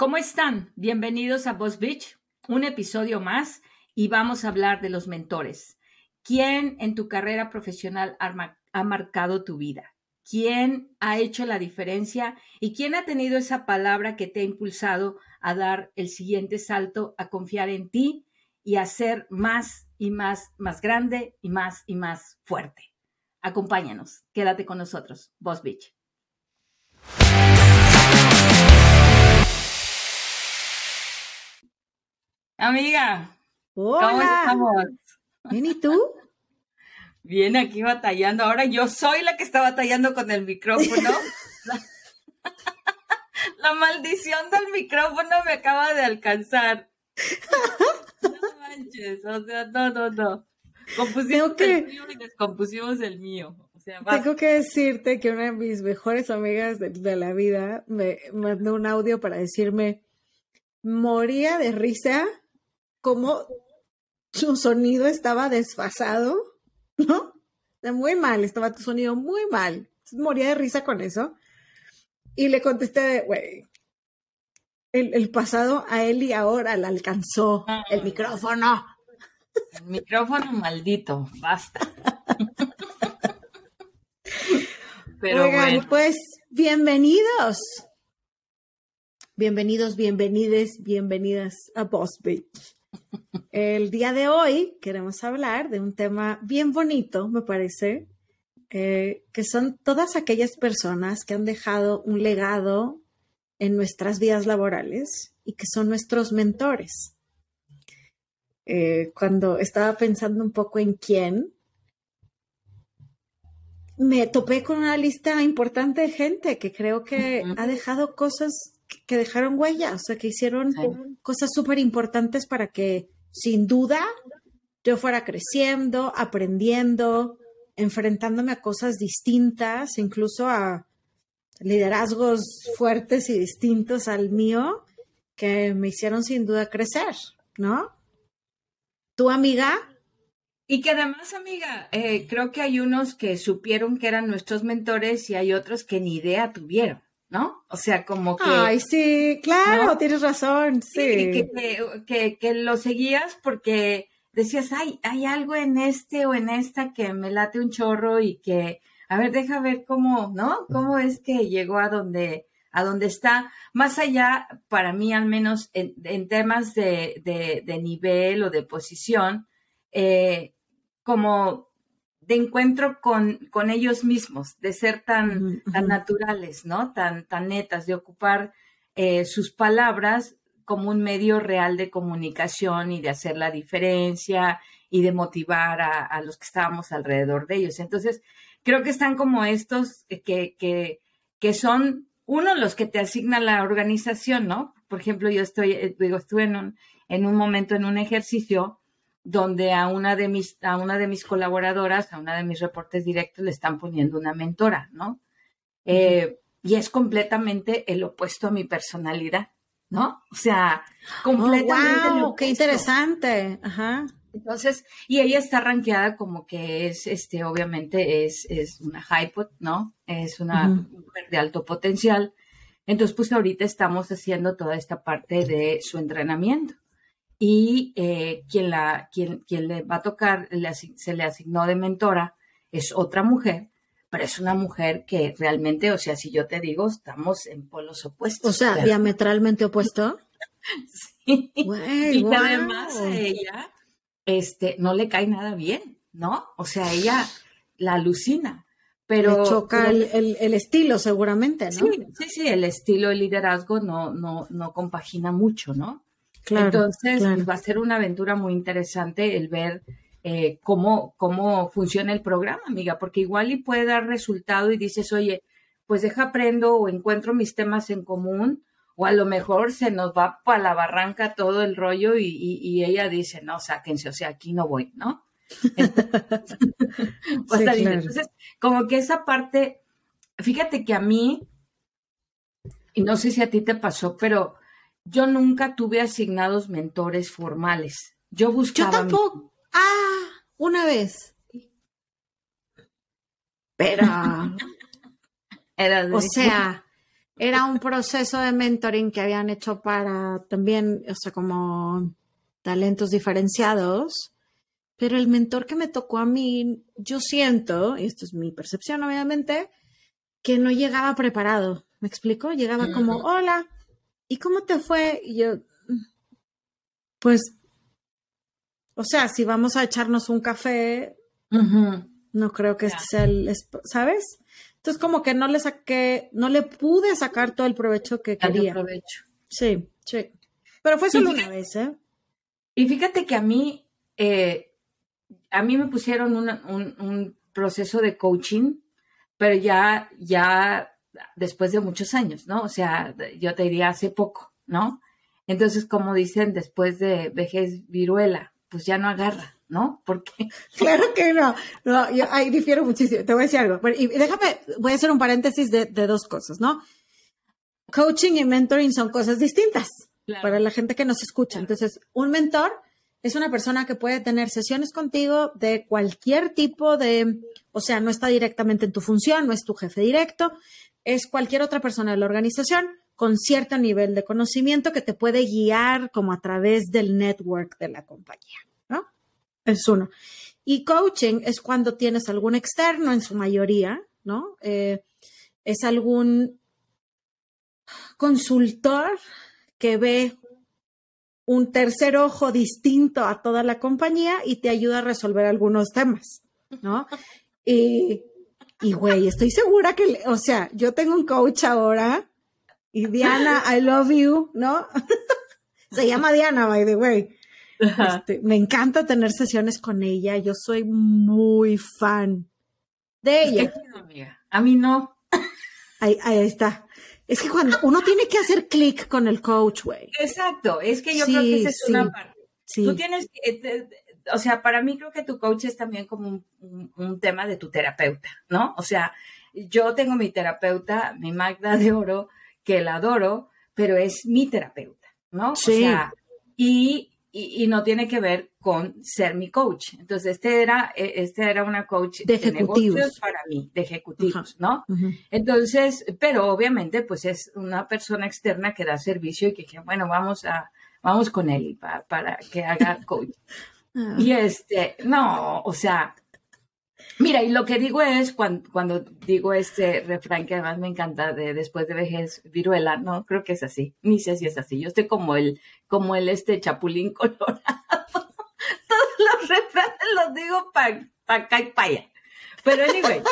¿Cómo están? Bienvenidos a Boss Beach, un episodio más y vamos a hablar de los mentores. ¿Quién en tu carrera profesional ha marcado tu vida? ¿Quién ha hecho la diferencia y quién ha tenido esa palabra que te ha impulsado a dar el siguiente salto, a confiar en ti y a ser más y más, más grande y más y más fuerte? Acompáñanos, quédate con nosotros, Boss Beach. Amiga, ¿cómo estamos? Bien, ¿y tú? Bien, aquí batallando. Ahora yo soy la que está batallando con el micrófono. la, maldición del micrófono me acaba de alcanzar. No manches, o sea, no, no, no. Compusimos el mío y descompusimos el mío. Tengo que decirte que una de mis mejores amigas de, de la vida me mandó un audio para decirme, moría de risa cómo su sonido estaba desfasado, ¿no? Muy mal, estaba tu sonido muy mal. Moría de risa con eso. Y le contesté, güey, el, pasado a él y ahora le alcanzó el micrófono. El micrófono maldito, basta. Pero Oigan, pues bienvenidos. Bienvenidos, bienvenides, bienvenidas a Boss Beach. El día de hoy queremos hablar de un tema bien bonito, me parece, eh, que son todas aquellas personas que han dejado un legado en nuestras vidas laborales y que son nuestros mentores. Eh, cuando estaba pensando un poco en quién, me topé con una lista importante de gente que creo que ha dejado cosas que dejaron huella, o sea, que hicieron cosas súper importantes para que sin duda yo fuera creciendo, aprendiendo, enfrentándome a cosas distintas, incluso a liderazgos fuertes y distintos al mío, que me hicieron sin duda crecer, ¿no? ¿Tu amiga? Y que además, amiga, eh, creo que hay unos que supieron que eran nuestros mentores y hay otros que ni idea tuvieron. ¿No? O sea, como que... Ay, sí, claro, tienes razón, sí. que, que, que, lo seguías porque decías, ay, hay algo en este o en esta que me late un chorro y que, a ver, deja ver cómo, ¿no? ¿Cómo es que llegó a donde, a donde está? Más allá, para mí al menos, en, en temas de, de, de, nivel o de posición, eh, como de encuentro con, con ellos mismos, de ser tan, tan naturales, ¿no? Tan, tan netas, de ocupar eh, sus palabras como un medio real de comunicación y de hacer la diferencia y de motivar a, los que estábamos alrededor de ellos. Entonces, creo que están como estos que, que, que son, uno, los que te asigna la organización, ¿no? Por ejemplo, yo estoy, eh, digo, estuve en un, en un momento en un ejercicio donde a una de mis, a una de mis colaboradoras, a una de mis reportes directos, le están poniendo una mentora, ¿no? Eh, y es completamente el opuesto a mi personalidad, ¿no? O sea, completamente. Oh, ¡Qué interesante! Ajá. Entonces, y ella está rankeada como que es, este, obviamente es, es una hypot, ¿no? Es una mujer de alto potencial. Entonces, pues ahorita estamos haciendo toda esta parte de su entrenamiento y eh, quien, la, quien, quien le va a tocar, se le asignó de mentora, es otra mujer, pero es una mujer que realmente, o sea, si yo te digo, estamos en polos opuestos. O sea, diametralmente opuesto. sí. y además a ella este, no le cae nada bien, ¿no? O sea, ella la alucina. Pero, le choca el, el, estilo seguramente, ¿no? Sí, sí, sí, el estilo, el liderazgo no, no, no compagina mucho, ¿no? Entonces, pues, va a ser una aventura muy interesante el ver eh, cómo, cómo funciona el programa, amiga, porque igual y puede dar resultado y dices, oye, pues deja aprendo o encuentro mis temas en común, o a lo mejor se nos va para la barranca todo el rollo y, ella dice, no, sáquense, o sea, aquí no voy, ¿no? Entonces, como que esa parte, fíjate que a mí, y no sé si a ti te pasó, pero yo nunca tuve asignados mentores formales. Yo buscaba. Yo tampoco. Ah, una vez. Pero. Era o sea, era un proceso de mentoring que habían hecho para también, o sea, como talentos diferenciados. Pero el mentor que me tocó a mí, yo siento, y esto es mi percepción obviamente, que no llegaba preparado. ¿Me explico? Llegaba como, hola, ¿y cómo te fue? Y yo, pues, o sea, si vamos a echarnos un café, no creo que este sea el, ¿sabes? Entonces como que no le saqué, no le pude sacar todo el provecho que quería. provecho. Sí, sí. Pero fue solo una vez, ¿eh? Y fíjate que a mí, eh, a mí me pusieron un, un, proceso de coaching, pero ya, ya después de muchos años, ¿no? O sea, yo te diría hace poco, ¿no? Entonces, como dicen, después de vejez viruela, pues ya no agarra, ¿no? Porque. Claro que no. No, yo ahí difiero muchísimo. Te voy a decir algo. Y déjame, voy a hacer un paréntesis de, dos cosas, ¿no? Coaching y mentoring son cosas distintas para la gente que nos escucha. Entonces, un mentor es una persona que puede tener sesiones contigo de cualquier tipo de, o sea, no está directamente en tu función, no es tu jefe directo, es cualquier otra persona de la organización con cierto nivel de conocimiento que te puede guiar como a través del network de la compañía, ¿no? Es uno. Y coaching es cuando tienes algún externo en su mayoría, ¿no? Eh, es algún consultor que ve un tercer ojo distinto a toda la compañía y te ayuda a resolver algunos temas, ¿no? Y, y güey, estoy segura que, o sea, yo tengo un coach ahora y Diana, I love you, ¿no? Se llama Diana, by the way. Este, me encanta tener sesiones con ella. Yo soy muy fan de ella. A mí no. Ahí, está. Es que cuando uno tiene que hacer clic con el coach, güey. Exacto. Es que yo creo que esa es una parte. Tú tienes, eh, o sea, para mí creo que tu coach es también como un tema de tu terapeuta, ¿no? O sea, yo tengo mi terapeuta, mi Magda de Oro, que la adoro, pero es mi terapeuta, ¿no? Sí. O sea, y, no tiene que ver con ser mi coach. Entonces, este era, e, este era una coach de, ejecutivos para mí, de ejecutivos, ¿no? Entonces, pero obviamente, pues es una persona externa que da servicio y que, bueno, vamos a, vamos con él para, para que haga coach. Ah. Y este, no, o sea, Mira, y lo que digo es, cuando, digo este refrán que además me encanta de después de vejez viruela, no, creo que es así, ni sé si es así, yo estoy como el, como el este chapulín colorado. Todos los refranes los digo para acá y para allá. Pero anyway,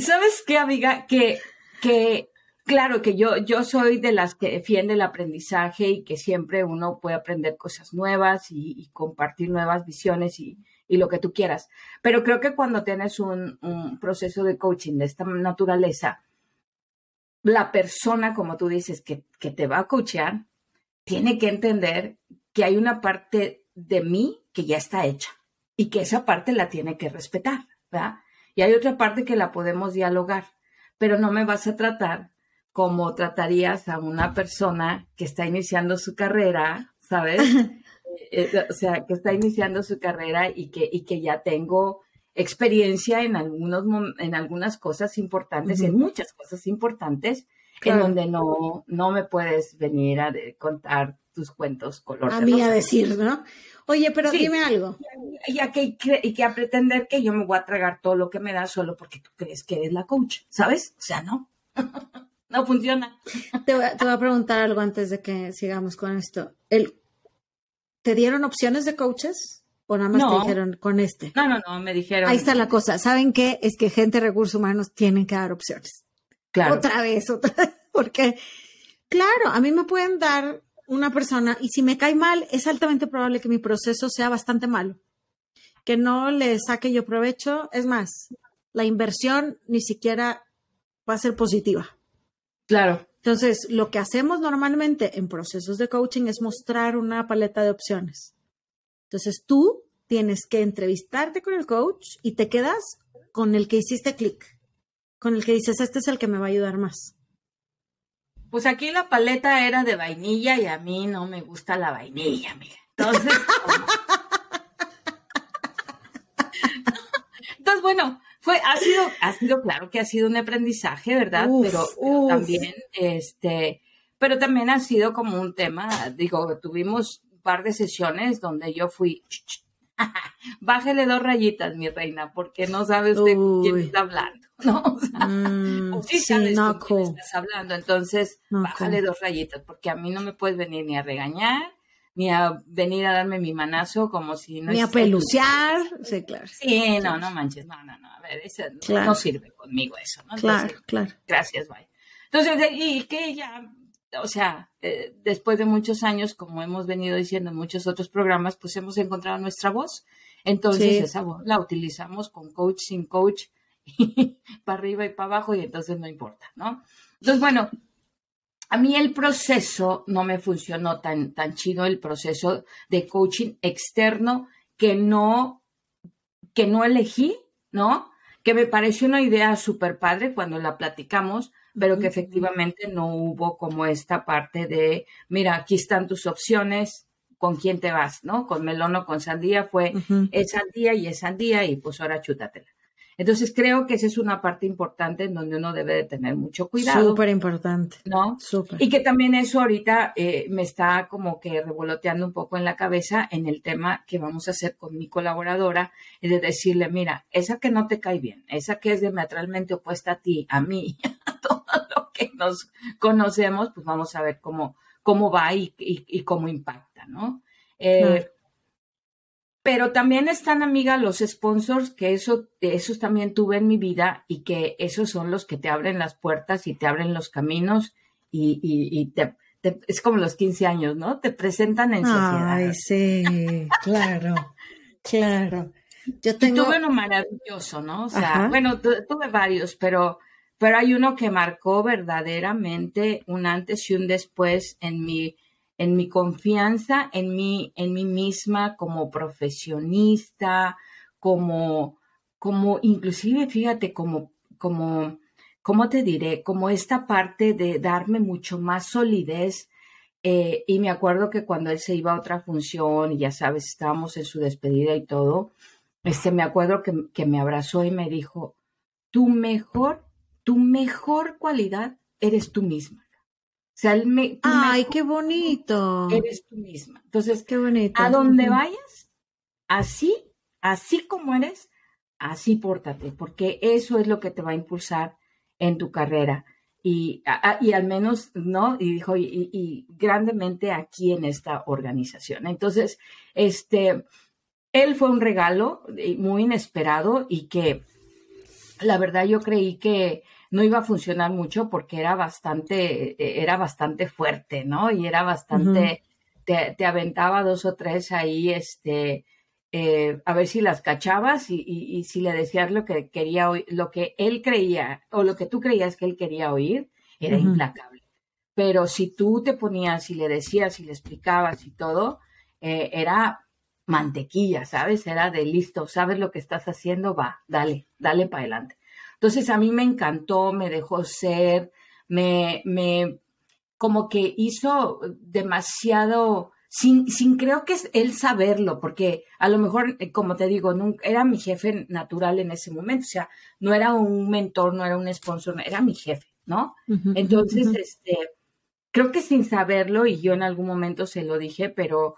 ¿sabes qué, amiga? Que, que claro que yo, yo soy de las que defiende el aprendizaje y que siempre uno puede aprender cosas nuevas y compartir nuevas visiones y, y lo que tú quieras. Pero creo que cuando tienes un, proceso de coaching de esta naturaleza, la persona, como tú dices, que, te va a coachear, tiene que entender que hay una parte de mí que ya está hecha y que esa parte la tiene que respetar, ¿verdad? Y hay otra parte que la podemos dialogar, pero no me vas a tratar como tratarías a una persona que está iniciando su carrera, ¿sabes? Eh, o sea, que está iniciando su carrera y que, y que ya tengo experiencia en, algunos, en algunas cosas importantes, en muchas cosas importantes, en donde no, no me puedes venir a contar tus cuentos color A mí a decir, ¿no? Oye, pero dime algo. Y a, que, y que a pretender que yo me voy a tragar todo lo que me da solo porque tú crees que eres la coach, ¿sabes? O sea, no. no funciona. Te voy, te voy, a preguntar algo antes de que sigamos con esto. El ¿Te dieron opciones de coaches? ¿O nada más te dijeron con este? No, no, no, me dijeron. Ahí está la cosa. ¿Saben qué? Es que gente de recursos humanos tienen que dar opciones. Claro. Otra vez, otra vez. Porque, claro, a mí me pueden dar una persona y si me cae mal, es altamente probable que mi proceso sea bastante malo. Que no le saque yo provecho. Es más, la inversión ni siquiera va a ser positiva. Claro. Entonces, lo que hacemos normalmente en procesos de coaching es mostrar una paleta de opciones. Entonces, tú tienes que entrevistarte con el coach y te quedas con el que hiciste clic, con el que dices, este es el que me va a ayudar más. Pues aquí la paleta era de vainilla y a mí no me gusta la vainilla, amiga. Entonces, entonces bueno, fue, ha sido, ha sido, claro que ha sido un aprendizaje, ¿verdad? pero, también, este, pero también ha sido como un tema, digo, tuvimos un par de sesiones donde yo fui, bájele dos rayitas, mi reina, porque no sabe usted quién está hablando, ¿no? O sea, mm, sí sabes no, quién estás hablando, entonces bájale dos rayitas, porque a mí no me puedes venir ni a regañar, ni a venir a darme mi manazo como si no... Ni a pelucear, sí, claro. Sí, no, no manches, no, no, no, a ver, eso no sirve conmigo eso, ¿no? claro, claro. Gracias, bye. Entonces, y que ya o sea, eh, después de muchos años, como hemos venido diciendo en muchos otros programas, pues hemos encontrado nuestra voz. Entonces, esa voz la utilizamos con coach, sin coach, para arriba y para abajo, y entonces no importa, ¿no? Entonces, bueno, a mí el proceso no me funcionó tan, tan chido, el proceso de coaching externo que no, que no elegí, ¿no? Que me pareció una idea súper padre cuando la platicamos, pero que efectivamente no hubo como esta parte de, mira, aquí están tus opciones, con quién te vas, ¿no? Con melón o con sandía fue, es sandía y es sandía y pues ahora chútatela. Entonces creo que esa es una parte importante en donde uno debe de tener mucho cuidado. Súper importante. ¿No? Súper. Y que también eso ahorita eh, me está como que revoloteando un poco en la cabeza en el tema que vamos a hacer con mi colaboradora, de decirle, mira, esa que no te cae bien, esa que es diametralmente opuesta a ti, a mí, a todo lo que nos conocemos, pues vamos a ver cómo, cómo va y, y, cómo impacta, ¿no? Eh, pero también están, amiga, los sponsors, que eso, esos también tuve en mi vida y que esos son los que te abren las puertas y te abren los caminos y, y, te, es como los 15 años, ¿no? Te presentan en sociedad. Ay, sí, claro, claro. Yo tengo... tuve uno maravilloso, ¿no? O sea, bueno, tuve varios, pero, pero hay uno que marcó verdaderamente un antes y un después en mi en mi confianza en mí, en mí misma como profesionista, como, como, inclusive, fíjate, como, como, ¿cómo te diré? Como esta parte de darme mucho más solidez. Eh, y me acuerdo que cuando él se iba a otra función, ya sabes, estábamos en su despedida y todo, este, me acuerdo que, que me abrazó y me dijo, tu mejor, tu mejor cualidad eres tú misma sea, me, Ay, qué bonito. Eres tú misma. Entonces, qué bonito. A donde vayas, así, así como eres, así pórtate, porque eso es lo que te va a impulsar en tu carrera. Y, y al menos, ¿no? Y dijo, y, y, grandemente aquí en esta organización. Entonces, este, él fue un regalo eh, muy inesperado y que la verdad yo creí que no iba a funcionar mucho porque era bastante, e, era bastante fuerte, ¿no? Y era bastante, te, aventaba dos o tres ahí, este, eh, a ver si las cachabas y, y, si le decías lo que quería oír, lo que él creía o lo que tú creías que él quería oír, era implacable. Pero si tú te ponías y le decías y le explicabas y todo, eh, era mantequilla, ¿sabes? Era de listo, sabes lo que estás haciendo, va, dale, dale para adelante. Entonces a mí me encantó, me dejó ser, me, me, como que hizo demasiado, sin, sin creo que es él saberlo, porque a lo mejor, eh, como te digo, nunca, era mi jefe natural en ese momento, o sea, no era un mentor, no era un sponsor, era mi jefe, ¿no? Entonces, este, creo que sin saberlo, y yo en algún momento se lo dije, pero,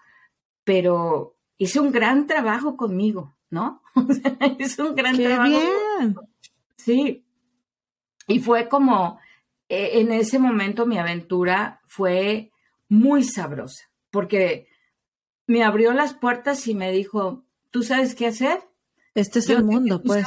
pero hizo un gran trabajo conmigo, ¿no? hizo un gran trabajo. Bien. Sí. Y fue como, eh, en ese momento mi aventura fue muy sabrosa, porque me abrió las puertas y me dijo, ¿tú sabes qué hacer? Este es el mundo, pues.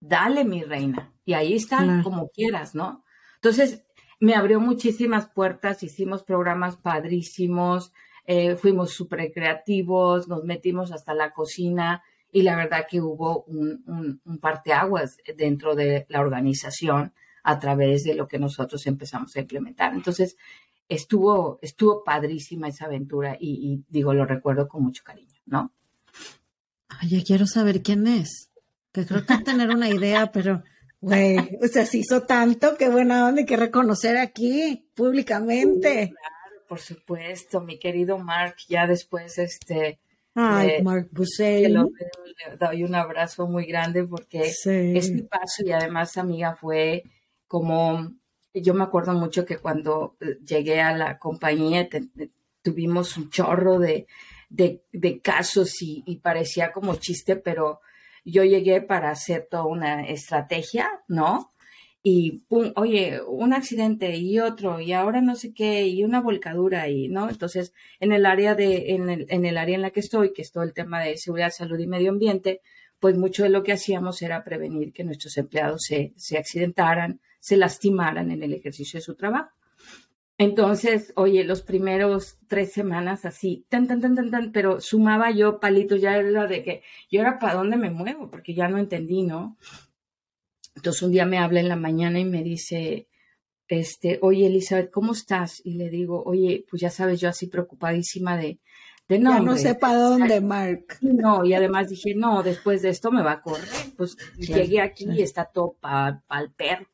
Dale, mi reina. Y ahí está, como quieras, ¿no? Entonces, me abrió muchísimas puertas, hicimos programas padrísimos, eh, fuimos súper creativos, nos metimos hasta la cocina y la verdad que hubo un, un, parteaguas dentro de la organización a través de lo que nosotros empezamos a implementar. Entonces, estuvo, estuvo padrísima esa aventura y, digo, lo recuerdo con mucho cariño, ¿no? Ay, ya quiero saber quién es, que creo que tener una idea, pero, güey, o sea, se hizo tanto, qué buena onda, hay que reconocer aquí públicamente. claro, por supuesto, mi querido Mark, ya después, este, Ay, eh, Mark Busey. le doy un abrazo muy grande porque es mi paso y además, amiga, fue como, yo me acuerdo mucho que cuando eh, llegué a la compañía tuvimos un chorro de, de, casos y, y, parecía como chiste, pero yo llegué para hacer toda una estrategia, ¿no? Y pum, oye, un accidente y otro y ahora no sé qué y una volcadura y, ¿no? Entonces, en el área de, en el, en el área en la que estoy, que es todo el tema de seguridad, salud y medio ambiente, pues mucho de lo que hacíamos era prevenir que nuestros empleados se, se accidentaran, se lastimaran en el ejercicio de su trabajo. Entonces, oye, los primeros tres semanas así, tan, tan, tan, tan, tan, pero sumaba yo palitos, ya de que yo era para dónde me muevo, porque ya no entendí, ¿no? Entonces un día me habla en la mañana y me dice, este, oye Elizabeth, ¿cómo estás? Y le digo, oye, pues ya sabes, yo así preocupadísima de, de no. Ya no sé para dónde, Mark. No, y además dije, no, después de esto me va a correr. Pues llegué aquí y está todo para el perro.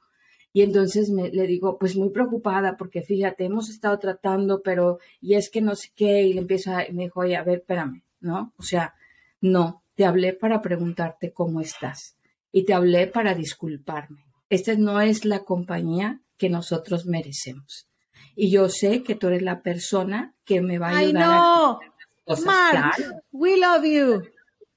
Y entonces me, le digo, pues muy preocupada, porque fíjate, hemos estado tratando, pero, y es que no sé qué, y le empiezo a, me dijo, oye, a ver, espérame, ¿no? O sea, no, te hablé para preguntarte cómo estás y te hablé para disculparme. Esta no es la compañía que nosotros merecemos. Y yo sé que tú eres la persona que me va a ayudar a cosas. Mark, we love you.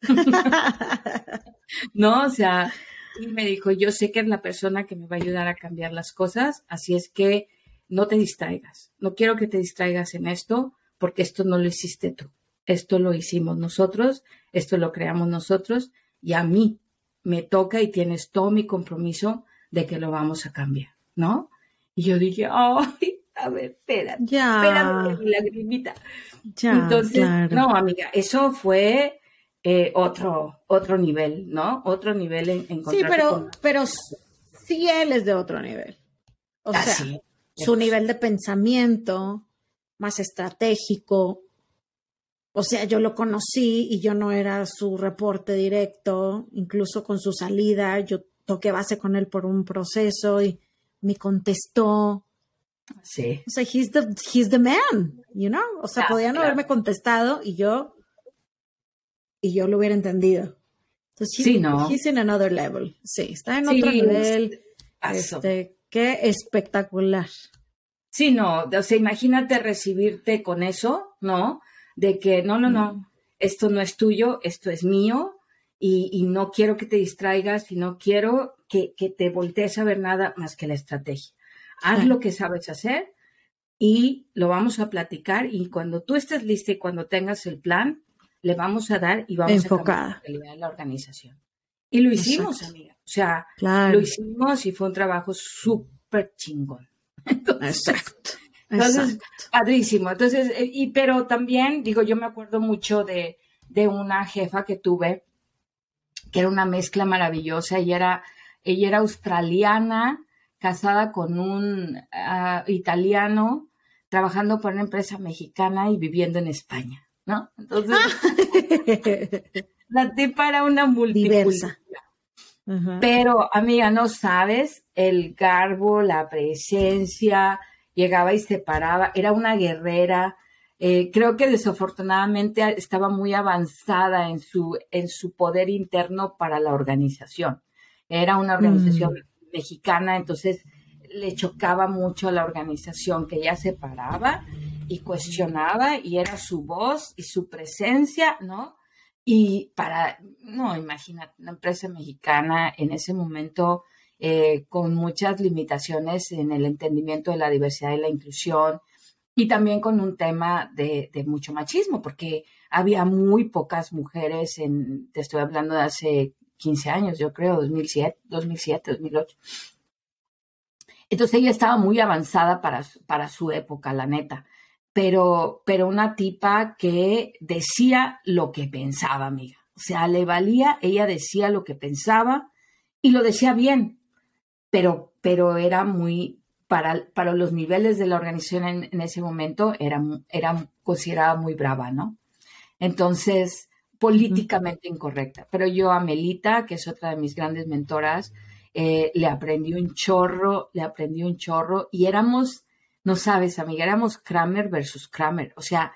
no, o sea, y me dijo, yo sé que es la persona que me va a ayudar a cambiar las cosas, así es que no te distraigas. No quiero que te distraigas en esto, porque esto no lo hiciste tú. Esto lo hicimos nosotros, esto lo creamos nosotros, y a mí me toca y tienes todo mi compromiso de que lo vamos a cambiar, ¿no? Y yo dije, ay, a ver, espérate, ya. espérate, mi lagrimita. Ya, Entonces, no, amiga, eso fue eh, otro, otro nivel, ¿no? Otro nivel en, en Sí, pero, pero sí él es de otro nivel. O ah, sea, su nivel de pensamiento más estratégico, o sea, yo lo conocí y yo no era su reporte directo, incluso con su salida, yo toqué base con él por un proceso y me contestó. Sí. O sea, he's the, he's the man, you know? O sea, podían haberme contestado y yo, y yo lo hubiera entendido. Entonces, sí, no. he's in another level. Sí, está en otro nivel. Este, qué espectacular. Sí, no, o sea, imagínate recibirte con eso, ¿no? De que no, no, no, esto no es tuyo, esto es mío y, no quiero que te distraigas y no quiero que, te voltees a ver nada más que la estrategia. Haz lo que sabes hacer y lo vamos a platicar y cuando tú estés lista y cuando tengas el plan, le vamos a dar y vamos a cambiar la la organización. Y lo hicimos, amiga. O sea, lo hicimos y fue un trabajo súper chingón. Exacto. Entonces, padrísimo. Entonces, eh, y, pero también, digo, yo me acuerdo mucho de, de una jefa que tuve, que era una mezcla maravillosa. Ella era, ella era australiana, casada con un ah, italiano, trabajando por una empresa mexicana y viviendo en España, ¿no? Entonces, la tipa era una multiversa. Pero, amiga, no sabes el garbo, la presencia, llegaba y se paraba, era una guerrera. Eh, creo que desafortunadamente estaba muy avanzada en su, en su poder interno para la organización. Era una organización mm. mexicana, entonces le chocaba mucho a la organización que ella se paraba y cuestionaba y era su voz y su presencia, ¿no? Y para, no, imagínate, una empresa mexicana en ese momento eh, con muchas limitaciones en el entendimiento de la diversidad y la inclusión y también con un tema de, mucho machismo, porque había muy pocas mujeres, en, te estoy hablando de hace 15 años, yo creo, 2007, 2007 2008. Entonces ella estaba muy avanzada para, para su época, la neta, pero, pero una tipa que decía lo que pensaba, amiga. O sea, le valía, ella decía lo que pensaba y lo decía bien pero, pero era muy, para, para los niveles de la organización en, ese momento, era, era considerada muy brava, ¿no? Entonces, políticamente incorrecta. Pero yo a Melita, que es otra de mis grandes mentoras, eh, le aprendí un chorro, le aprendí un chorro y éramos, no sabes, amiga, éramos Kramer versus Kramer. O sea,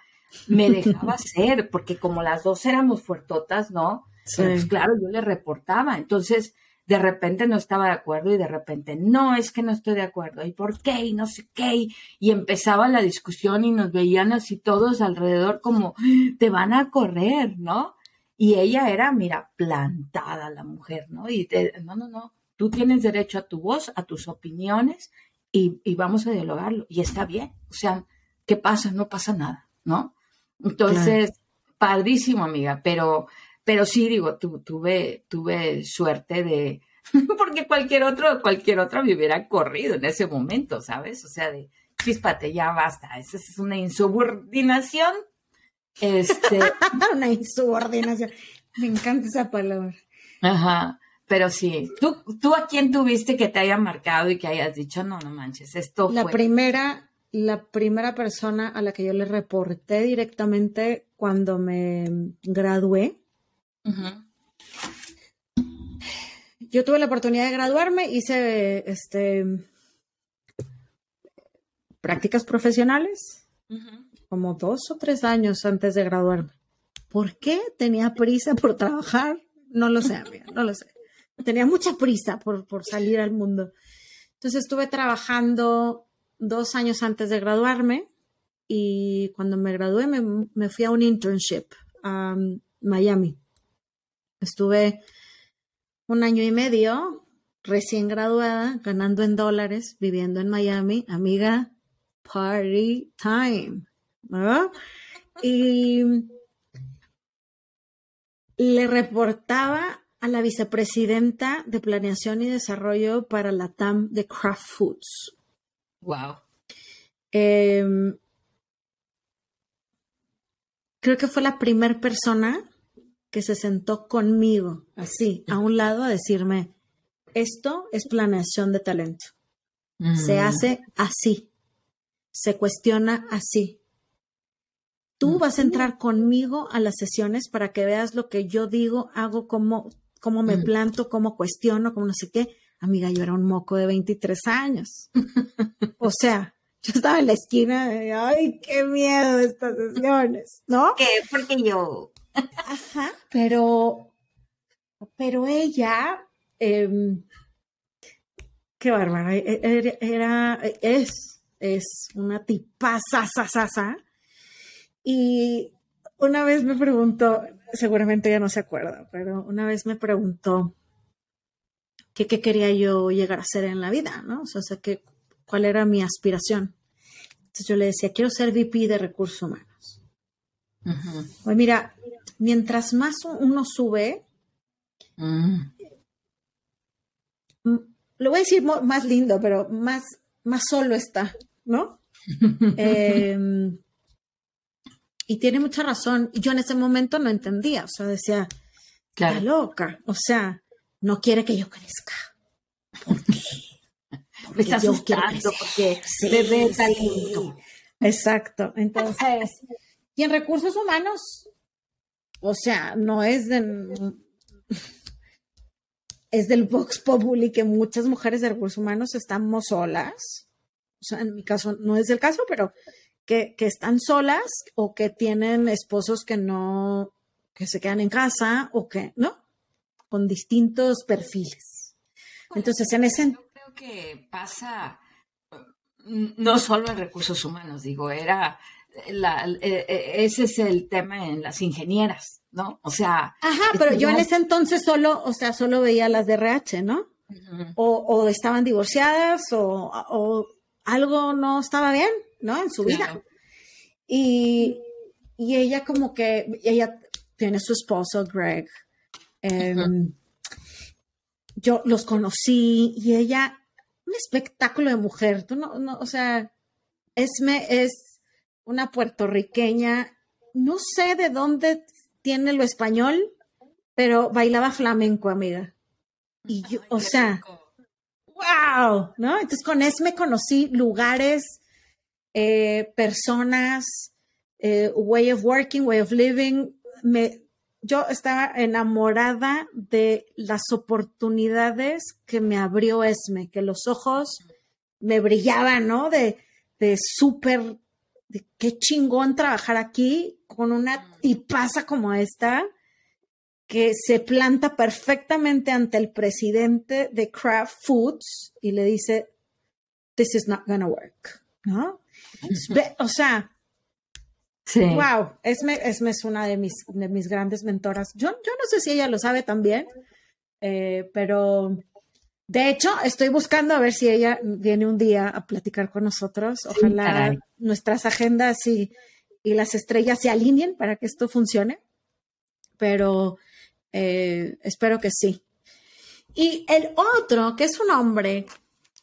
me dejaba hacer, porque como las dos éramos fuertotas, ¿no? Pues claro, yo le reportaba. Entonces, de repente no estaba de acuerdo y de repente, no, es que no estoy de acuerdo. ¿Y por qué? Y no sé qué. Y empezaba la discusión y nos veían así todos alrededor como, te van a correr, ¿no? Y ella era, mira, plantada la mujer, ¿no? Y no, no, no, tú tienes derecho a tu voz, a tus opiniones y, vamos a dialogarlo. Y está bien. O sea, ¿qué pasa? No pasa nada, ¿no? Entonces, padrísimo, amiga, pero pero sí, digo, tuve, tuve suerte de, porque cualquier otro, cualquier otra me hubiera corrido en ese momento, ¿sabes? O sea, de, chispate, ya basta, esa es una insubordinación. Este, una insubordinación. Me encanta esa palabra. Ajá. Pero sí, ¿tú, ¿tú a quién tuviste que te haya marcado y que hayas dicho, no, no manches, esto la Primera, la primera persona a la que yo le reporté directamente cuando me gradué yo tuve la oportunidad de graduarme, hice este, prácticas profesionales, como dos o tres años antes de graduarme. ¿Por qué tenía prisa por trabajar? No lo sé, amiga, no lo sé. Tenía mucha prisa por, salir al mundo. Entonces estuve trabajando dos años antes de graduarme y cuando me gradué me, me fui a un internship a Miami. Estuve un año y medio recién graduada, ganando en dólares, viviendo en Miami, amiga, party time. Y le reportaba a la vicepresidenta de Planeación y Desarrollo para la TAM de Kraft Foods. Wow. Em, creo que fue la primera persona que se sentó conmigo, así, a un lado, a decirme, esto es planeación de talento. Se hace así, se cuestiona así. Tú vas a entrar conmigo a las sesiones para que veas lo que yo digo, hago, cómo, cómo me planto, cómo cuestiono, cómo no sé qué. Amiga, yo era un moco de 23 años. o sea, yo estaba en la esquina de, ay, qué miedo estas sesiones, ¿no? ¿Qué? Porque yo. Ajá, pero, pero ella, em, qué bárbara, e, e, era, es, es una tipaza, sasa, y una vez me preguntó, seguramente ya no se acuerda, pero una vez me preguntó qué quería yo llegar a ser en la vida, ¿no? O sea, que, cuál era mi aspiración. Entonces yo le decía, quiero ser VP de recursos humanos. Pues mira, mientras más uno sube, mm. lo voy a decir más lindo, pero más, más solo está, ¿no? Em, y tiene mucha razón. Yo en ese momento no entendía, o sea, decía, claro. loca, o sea, no quiere que yo crezca. ¿Por qué? Me está asustando porque sí, ve talento. Exacto. Entonces, y en recursos humanos, o sea, no es de, es del Vox Populi que muchas mujeres de recursos humanos estamos solas. O sea, en mi caso no es el caso, pero que, que están solas o que tienen esposos que no, que se quedan en casa o que, ¿no? Con distintos perfiles. Entonces, en ese... Yo creo que pasa no solo en recursos humanos, digo, era la, eh, eh, ese es el tema en las ingenieras, ¿no? O sea. Ajá, pero yo en ese entonces solo, o sea, solo veía las de RH, ¿no? o, estaban divorciadas o, algo no estaba bien, ¿no? En su vida. Y, ella como que, ella tiene su esposo, Greg. Em, yo los conocí y ella, un espectáculo de mujer, tú no, no o sea, Esme es una puertorriqueña, no sé de dónde tiene lo español, pero bailaba flamenco, amiga. Y yo, o sea, wow, ¿no? Entonces con me conocí lugares, eh, personas, eh, way of working, way of living. Me, yo estaba enamorada de las oportunidades que me abrió Esme, que los ojos me brillaban, ¿no? De, de súper de qué chingón trabajar aquí con una tipaza como esta que se planta perfectamente ante el presidente de Kraft Foods y le dice, this is not gonna work, ¿no? o sea, wow, Esme, es una de mis, de mis grandes mentoras. Yo, yo no sé si ella lo sabe también, eh, pero de hecho estoy buscando a ver si ella viene un día a platicar con nosotros. Ojalá nuestras agendas y, y, las estrellas se alineen para que esto funcione, pero eh, espero que sí. Y el otro, que es un hombre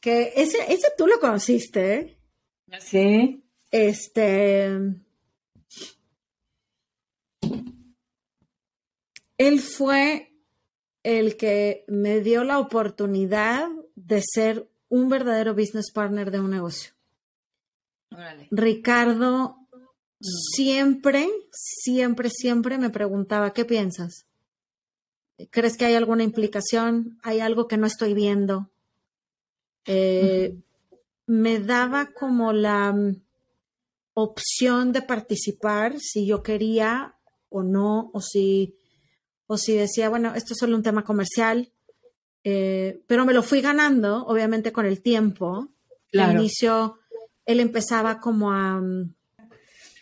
que ese, ese tú lo conociste, ¿eh? Sí. Este. Él fue el que me dio la oportunidad de ser un verdadero business partner de un negocio. Ricardo siempre, siempre, siempre me preguntaba, ¿qué piensas? ¿Crees que hay alguna implicación? ¿Hay algo que no estoy viendo? Eh, me daba como la mm, opción de participar si yo quería o no, o si, o si decía, bueno, esto es solo un tema comercial, eh, pero me lo fui ganando, obviamente, con el tiempo. Al inicio, él empezaba como a... Mm,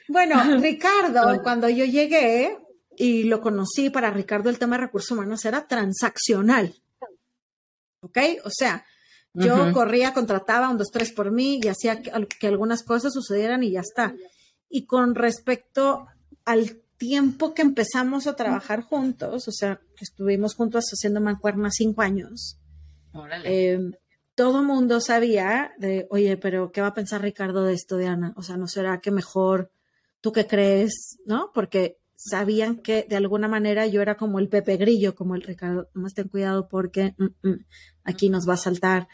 bueno, Ricardo, cuando yo llegué y lo conocí, para Ricardo el tema de recursos humanos era transaccional. ¿Ok? O sea, yo corría, contrataba un, dos, tres por mí y hacía que, algunas cosas sucedieran y ya está. Y con respecto al tiempo que empezamos a trabajar juntos, o sea, estuvimos juntos haciendo mancuernas cinco años, eh, todo mundo sabía de, oye, pero ¿qué va a pensar Ricardo de esto, Diana? O sea, ¿no será que mejor tú qué crees? ¿No? Porque sabían que de alguna manera yo era como el Pepe Grillo, como el Ricardo, más ten cuidado porque mm, mm, aquí nos va a saltar.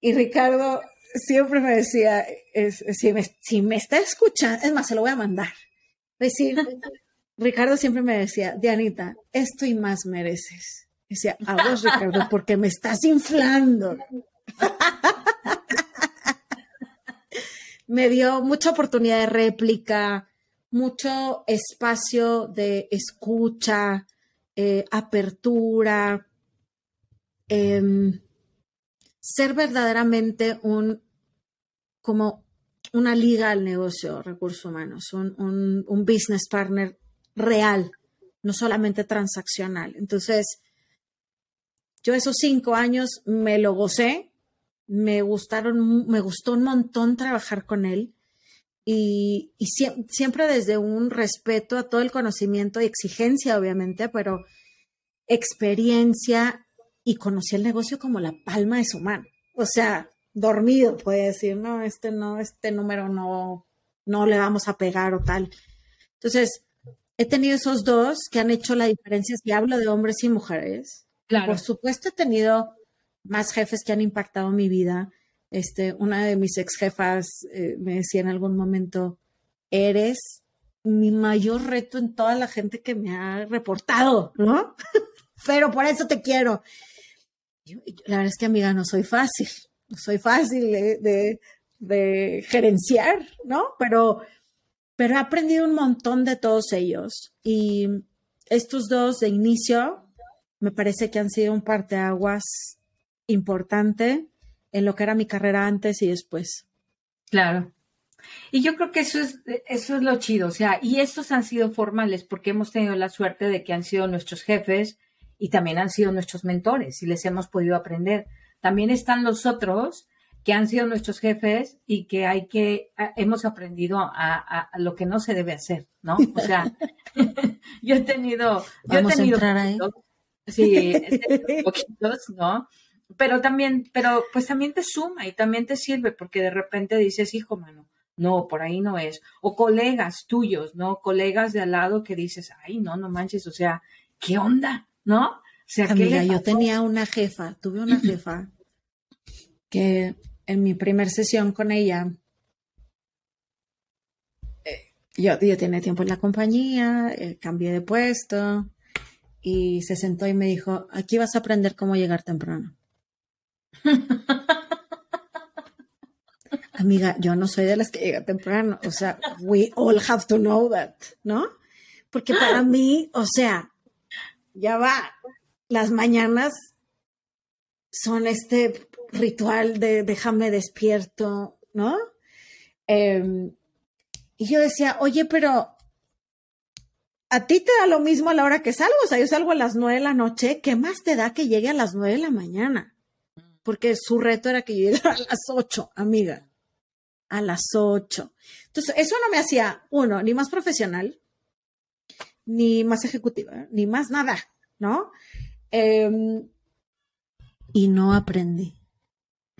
Y Ricardo siempre me decía, si, me, si, me, está escuchando, es más, se lo voy a mandar. Decir, Ricardo siempre me decía, Dianita, esto y más mereces. Decía, a vos, Ricardo, porque me estás inflando. me dio mucha oportunidad de réplica, mucho espacio de escucha, eh, apertura. Em, ser verdaderamente un, como una liga al negocio, recursos humanos, un, un, business partner real, no solamente transaccional. Entonces, yo esos cinco años me lo gocé, me gustaron, me gustó un montón trabajar con él y, y siempre desde un respeto a todo el conocimiento y exigencia, obviamente, pero experiencia y conocí el negocio como la palma de su mano. O sea, dormido, puede decir, no, este no, este número no, no le vamos a pegar o tal. Entonces, he tenido esos dos que han hecho la diferencia si hablo de hombres y mujeres. Claro. Por supuesto, he tenido más jefes que han impactado mi vida. Este, una de mis ex jefas eh, me decía en algún momento, eres mi mayor reto en toda la gente que me ha reportado, ¿no? Pero por eso te quiero la verdad es que, amiga, no soy fácil, soy fácil de, gerenciar, ¿no? Pero, pero he aprendido un montón de todos ellos. Y estos dos de inicio me parece que han sido un parteaguas importante en lo que era mi carrera antes y después. Claro. Y yo creo que eso es, eso es lo chido, o sea, y estos han sido formales porque hemos tenido la suerte de que han sido nuestros jefes, y también han sido nuestros mentores y les hemos podido aprender. También están los otros que han sido nuestros jefes y que hay que, hemos aprendido a, lo que no se debe hacer, ¿no? O sea, yo he tenido, yo he tenido, sí, poquitos, ¿no? Pero también, pero pues también te suma y también te sirve porque de repente dices, hijo, mano, no, por ahí no es. O colegas tuyos, ¿no? Colegas de al lado que dices, ay, no, no manches, o sea, ¿qué onda? ¿no? O sea, Amiga, yo tenía una jefa, tuve una jefa que en mi primer sesión con ella, eh, yo, yo tenía tiempo en la compañía, eh, cambié de puesto y se sentó y me dijo, aquí vas a aprender cómo llegar temprano. Amiga, yo no soy de las que llega temprano. O sea, we all have to know that, ¿no? Porque para mí, o sea, ya va, las mañanas son este ritual de déjame despierto, ¿no? Em, y yo decía, oye, pero a ti te da lo mismo a la hora que salgo. O sea, yo salgo a las nueve de la noche. ¿Qué más te da que llegue a las nueve de la mañana? Porque su reto era que llegara a las ocho, amiga. A las ocho. Entonces, eso no me hacía, uno, ni más profesional, ni más ejecutiva, ni más nada, ¿no? Em, y no aprendí.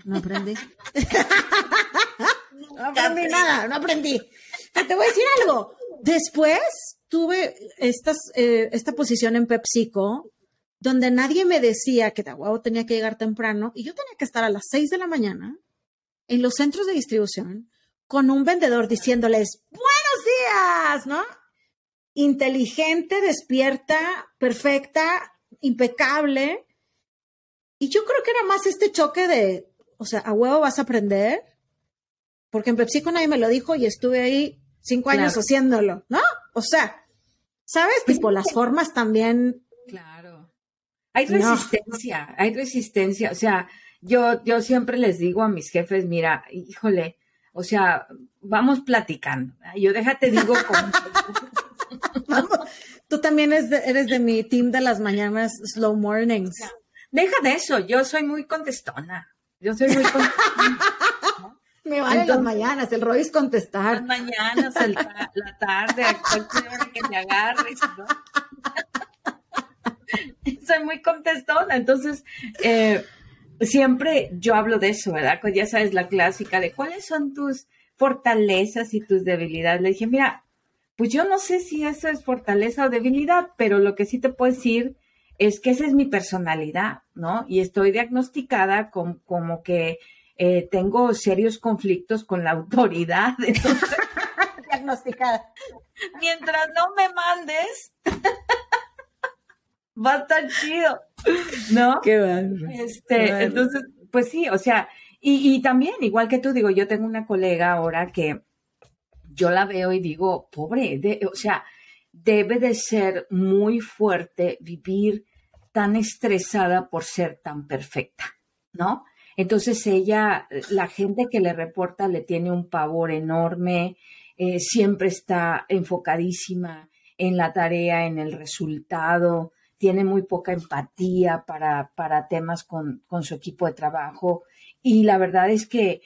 No aprendí. no aprendí nada, no aprendí. te voy a decir algo. Después tuve estas, eh, esta posición en PepsiCo donde nadie me decía que Tahuao tenía que llegar temprano y yo tenía que estar a las seis de la mañana en los centros de distribución con un vendedor diciéndoles buenos días, ¿no? Inteligente, despierta, perfecta, impecable. Y yo creo que era más este choque de, o sea, a huevo vas a aprender, porque en PepsiCo nadie me lo dijo y estuve ahí cinco años haciéndolo, ¿no? O sea, ¿sabes? Pues tipo, las formas también. Claro. Hay resistencia, hay resistencia. O sea, yo, yo siempre les digo a mis jefes, mira, híjole, o sea, vamos platicando. Yo déjate digo Tú también eres de, eres de mi team de las mañanas slow mornings. Deja de eso, yo soy muy contestona. Yo soy muy contestona. Me valen las mañanas, el rollo es contestar. Las mañanas, la tarde, a cualquier hora que me agarres, ¿no? Soy muy contestona, entonces eh, siempre yo hablo de eso, ¿verdad? Pues ya sabes la clásica de cuáles son tus fortalezas y tus debilidades. Le dije, mira, pues yo no sé si eso es fortaleza o debilidad, pero lo que sí te puedo decir es que esa es mi personalidad, ¿no? Y estoy diagnosticada con, como que eh, tengo serios conflictos con la autoridad. Entonces, diagnosticada. Mientras no me mandes, va a estar chido, ¿no? Qué bueno. Este, entonces, pues sí, o sea, y, y, también, igual que tú, digo, yo tengo una colega ahora que yo la veo y digo, pobre, de, o sea, debe de ser muy fuerte vivir tan estresada por ser tan perfecta, ¿no? Entonces ella, la gente que le reporta le tiene un pavor enorme, eh, siempre está enfocadísima en la tarea, en el resultado, tiene muy poca empatía para, para temas con, con su equipo de trabajo y la verdad es que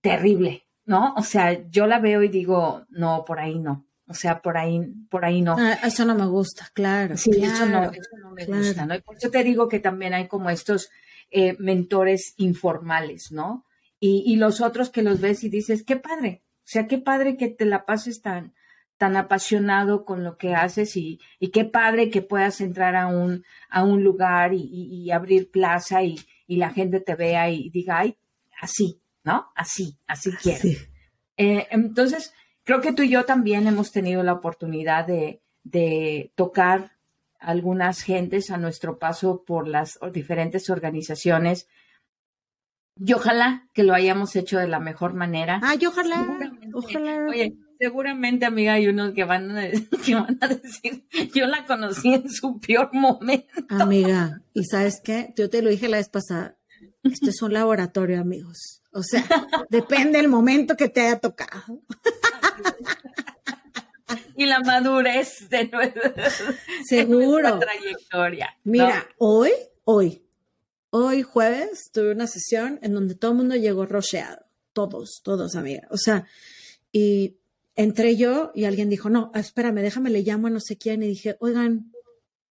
terrible, ¿no? O sea, yo la veo y digo, no, por ahí no. O sea, por ahí, por ahí no. Ah, eso no me gusta, claro. Sí, eso, no, eso no me gusta, ¿no? Y por eso te digo que también hay como estos eh, mentores informales, ¿no? Y, los otros que los ves y dices, qué padre, o sea, qué padre que te la pases tan, tan apasionado con lo que haces y, y qué padre que puedas entrar a un, a un lugar y, abrir plaza y, la gente te vea y diga, ay, así, ¿no? Así, así quiero. Eh, entonces, creo que tú y yo también hemos tenido la oportunidad de, de tocar algunas gentes a nuestro paso por las diferentes organizaciones. Y ojalá que lo hayamos hecho de la mejor manera. Ay, ojalá. ojalá. Oye, seguramente, amiga, hay unos que van, a, que van a decir, yo la conocí en su peor momento. Amiga, ¿y sabes qué? Yo te lo dije la vez pasada. Esto es un laboratorio, amigos. O sea, depende del momento que te haya tocado y la madurez de nuestra, Seguro. trayectoria. Mira, hoy, hoy, hoy jueves tuve una sesión en donde todo el mundo llegó rocheado. Todos, todos, amiga. O sea, y entré yo y alguien dijo, no, espérame, déjame, le llamo a no sé quién. Y dije, oigan,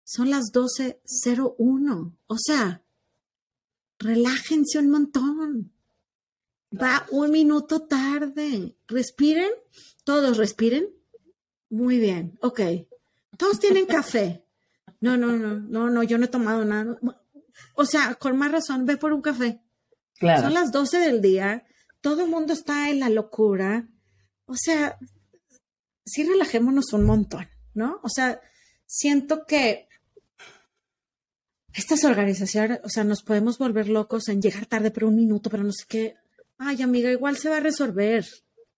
son las 12.01. O sea, relájense un montón. Va un minuto tarde. Respiren, todos respiren muy bien, ok. Todos tienen café. No, no, no, no, no, yo no he tomado nada. O sea, con más razón, ve por un café. Claro. Son las 12 del día, todo el mundo está en la locura. O sea, sí relajémonos un montón, ¿no? O sea, siento que estas organizaciones, o sea, nos podemos volver locos en llegar tarde, pero un minuto, pero no sé qué. Ay amiga, igual se va a resolver.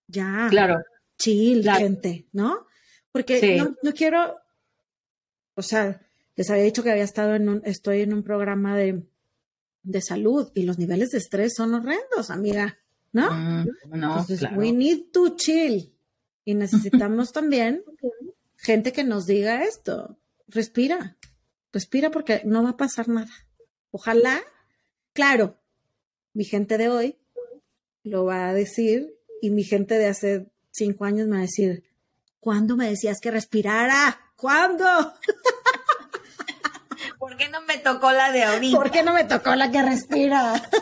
Ya. Claro. Chill, gente, ¿no? Porque no, no, quiero, o sea, les había dicho que había estado en un, estoy en un programa de, de salud y los niveles de estrés son horrendos, amiga, ¿no? Mm, no, Entonces, we need to chill. Y necesitamos también gente que nos diga esto. Respira, respira porque no va a pasar nada. Ojalá, claro, mi gente de hoy lo va a decir y mi gente de hace cinco años me va a decir, ¿cuándo me decías que respirara? ¿Cuándo? ¿Por qué no me tocó la de ahorita? ¿Por qué no me tocó la que respira?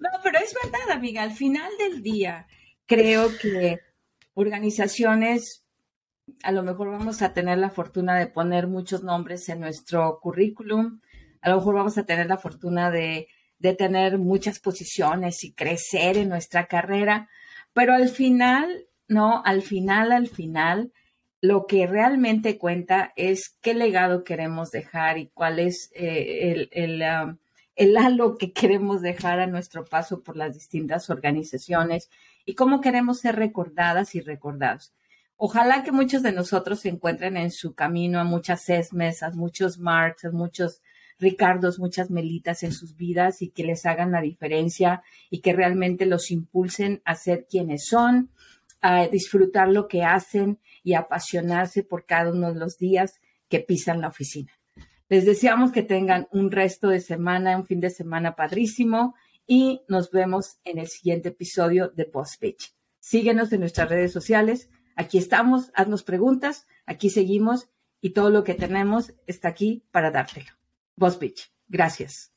No, pero es verdad, amiga, al final del día creo que organizaciones, a lo mejor vamos a tener la fortuna de poner muchos nombres en nuestro currículum, a lo mejor vamos a tener la fortuna de, de tener muchas posiciones y crecer en nuestra carrera, pero al final, no, al final, al final, lo que realmente cuenta es qué legado queremos dejar y cuál es eh, el, el, um, el, halo que queremos dejar a nuestro paso por las distintas organizaciones y cómo queremos ser recordadas y recordados. Ojalá que muchos de nosotros se encuentren en su camino a muchas ESMES, a muchos Marks, a muchos Ricardos, muchas Melitas en sus vidas y que les hagan la diferencia y que realmente los impulsen a ser quienes son, a disfrutar lo que hacen y apasionarse por cada uno de los días que pisan la oficina. Les deseamos que tengan un resto de semana, un fin de semana padrísimo y nos vemos en el siguiente episodio de Post Pitch. Síguenos en nuestras redes sociales. Aquí estamos, haznos preguntas, aquí seguimos y todo lo que tenemos está aquí para dártelo. Post Pitch. Gracias.